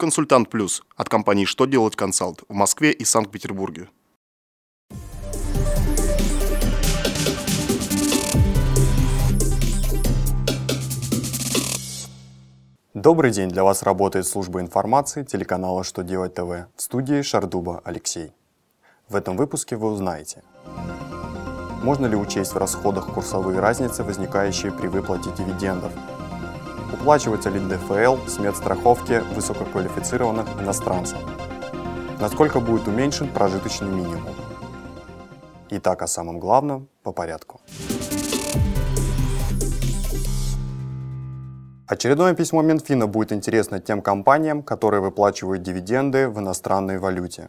Консультант Плюс от компании «Что делать консалт» в Москве и Санкт-Петербурге. Добрый день, для вас работает служба информации телеканала «Что делать ТВ» в студии Шардуба Алексей. В этом выпуске вы узнаете, можно ли учесть в расходах курсовые разницы, возникающие при выплате дивидендов – Уплачивается ли НДФЛ с медстраховки высококвалифицированных иностранцев? Насколько будет уменьшен прожиточный минимум? Итак, о самом главном по порядку. Очередное письмо Минфина будет интересно тем компаниям, которые выплачивают дивиденды в иностранной валюте.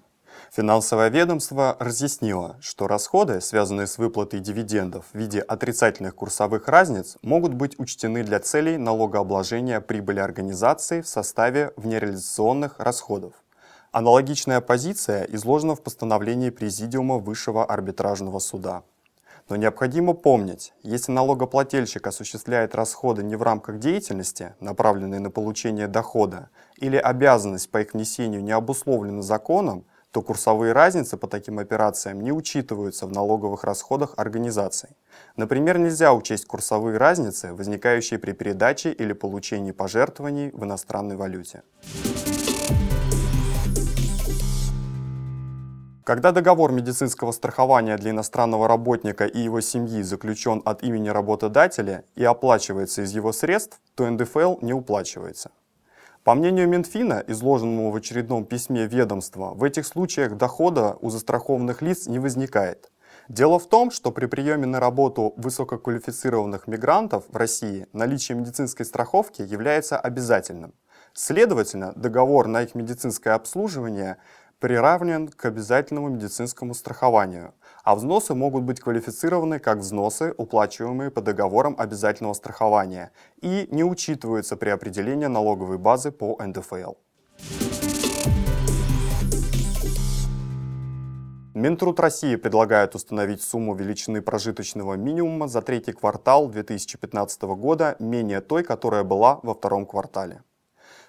Финансовое ведомство разъяснило, что расходы, связанные с выплатой дивидендов в виде отрицательных курсовых разниц, могут быть учтены для целей налогообложения прибыли организации в составе внереализационных расходов. Аналогичная позиция изложена в постановлении Президиума Высшего арбитражного суда. Но необходимо помнить, если налогоплательщик осуществляет расходы не в рамках деятельности, направленной на получение дохода, или обязанность по их внесению не обусловлена законом, то курсовые разницы по таким операциям не учитываются в налоговых расходах организаций. Например, нельзя учесть курсовые разницы, возникающие при передаче или получении пожертвований в иностранной валюте. Когда договор медицинского страхования для иностранного работника и его семьи заключен от имени работодателя и оплачивается из его средств, то НДФЛ не уплачивается. По мнению Минфина, изложенному в очередном письме ведомства, в этих случаях дохода у застрахованных лиц не возникает. Дело в том, что при приеме на работу высококвалифицированных мигрантов в России наличие медицинской страховки является обязательным. Следовательно, договор на их медицинское обслуживание приравнен к обязательному медицинскому страхованию, а взносы могут быть квалифицированы как взносы, уплачиваемые по договорам обязательного страхования, и не учитываются при определении налоговой базы по НДФЛ. Минтруд России предлагает установить сумму величины прожиточного минимума за третий квартал 2015 года менее той, которая была во втором квартале.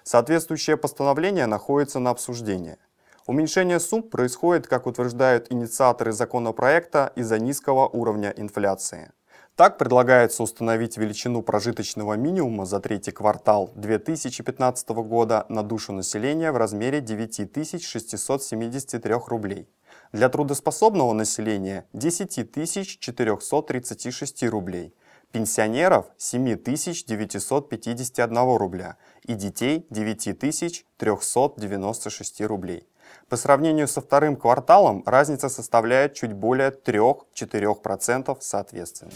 Соответствующее постановление находится на обсуждении – Уменьшение сумм происходит, как утверждают инициаторы законопроекта, из-за низкого уровня инфляции. Так предлагается установить величину прожиточного минимума за третий квартал 2015 года на душу населения в размере 9673 рублей. Для трудоспособного населения 10 436 рублей, пенсионеров 7951 рубля и детей 9396 рублей. По сравнению со вторым кварталом разница составляет чуть более 3-4% соответственно.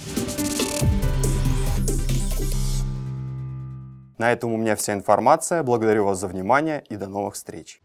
На этом у меня вся информация. Благодарю вас за внимание и до новых встреч.